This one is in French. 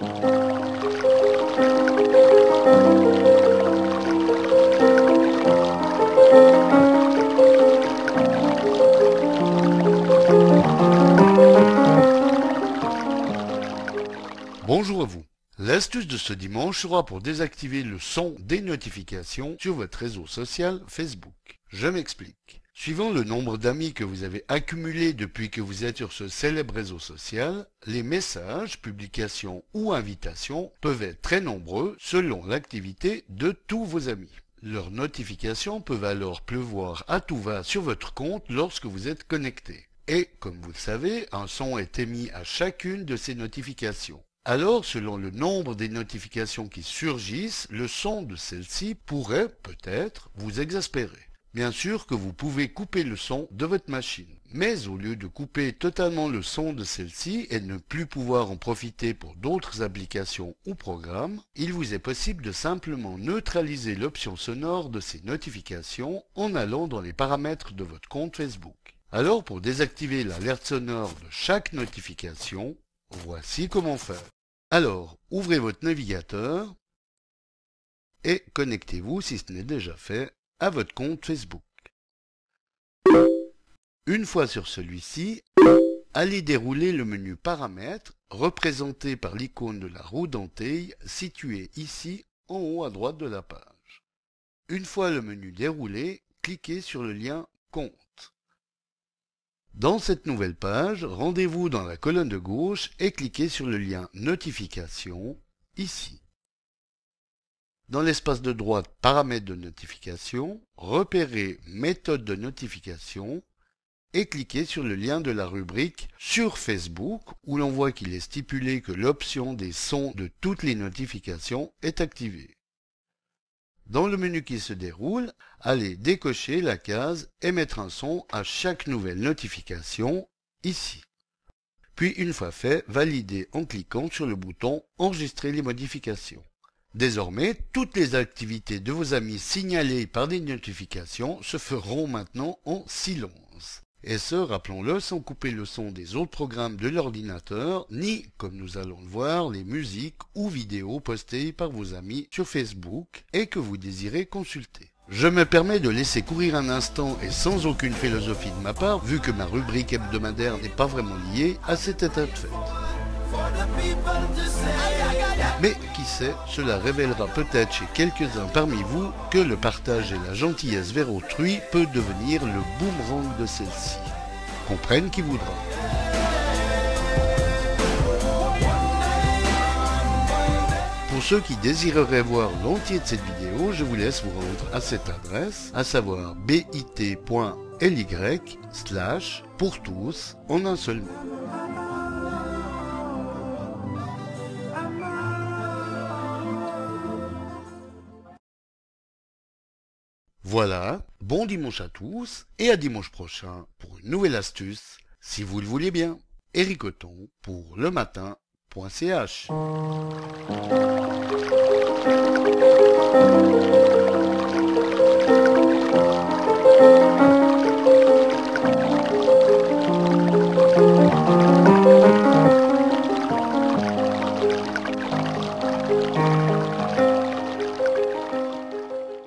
Bonjour à vous. L'astuce de ce dimanche sera pour désactiver le son des notifications sur votre réseau social Facebook. Je m'explique. Suivant le nombre d'amis que vous avez accumulé depuis que vous êtes sur ce célèbre réseau social, les messages, publications ou invitations peuvent être très nombreux selon l'activité de tous vos amis. Leurs notifications peuvent alors pleuvoir à tout va sur votre compte lorsque vous êtes connecté. Et, comme vous le savez, un son est émis à chacune de ces notifications. Alors, selon le nombre des notifications qui surgissent, le son de celle-ci pourrait, peut-être, vous exaspérer. Bien sûr que vous pouvez couper le son de votre machine. Mais au lieu de couper totalement le son de celle-ci et ne plus pouvoir en profiter pour d'autres applications ou programmes, il vous est possible de simplement neutraliser l'option sonore de ces notifications en allant dans les paramètres de votre compte Facebook. Alors pour désactiver l'alerte sonore de chaque notification, voici comment faire. Alors, ouvrez votre navigateur et connectez-vous, si ce n'est déjà fait, à votre compte Facebook. Une fois sur celui-ci, allez dérouler le menu Paramètres représenté par l'icône de la roue dentée située ici en haut à droite de la page. Une fois le menu déroulé, cliquez sur le lien Compte. Dans cette nouvelle page, rendez-vous dans la colonne de gauche et cliquez sur le lien Notification, ici. Dans l'espace de droite Paramètres de notification, repérez Méthode de notification et cliquez sur le lien de la rubrique Sur Facebook où l'on voit qu'il est stipulé que l'option des sons de toutes les notifications est activée. Dans le menu qui se déroule, allez décocher la case Émettre un son à chaque nouvelle notification, ici. Puis une fois fait, validez en cliquant sur le bouton Enregistrer les modifications. Désormais, toutes les activités de vos amis signalées par des notifications se feront maintenant en silence. Et ce, rappelons-le, sans couper le son des autres programmes de l'ordinateur, ni, comme nous allons le voir, les musiques ou vidéos postées par vos amis sur Facebook et que vous désirez consulter. Je me permets de laisser courir un instant et sans aucune philosophie de ma part, vu que ma rubrique hebdomadaire n'est pas vraiment liée à cet état de fait. Mais qui sait, cela révélera peut-être chez quelques-uns parmi vous que le partage et la gentillesse vers autrui peut devenir le boomerang de celle-ci. Comprenne qui voudra. Pour ceux qui désireraient voir l'entier de cette vidéo, je vous laisse vous rendre à cette adresse, à savoir bit.ly slash pour tous en un seul mot. Voilà, bon dimanche à tous et à dimanche prochain pour une nouvelle astuce, si vous le voulez bien. Eric pour le matin.ch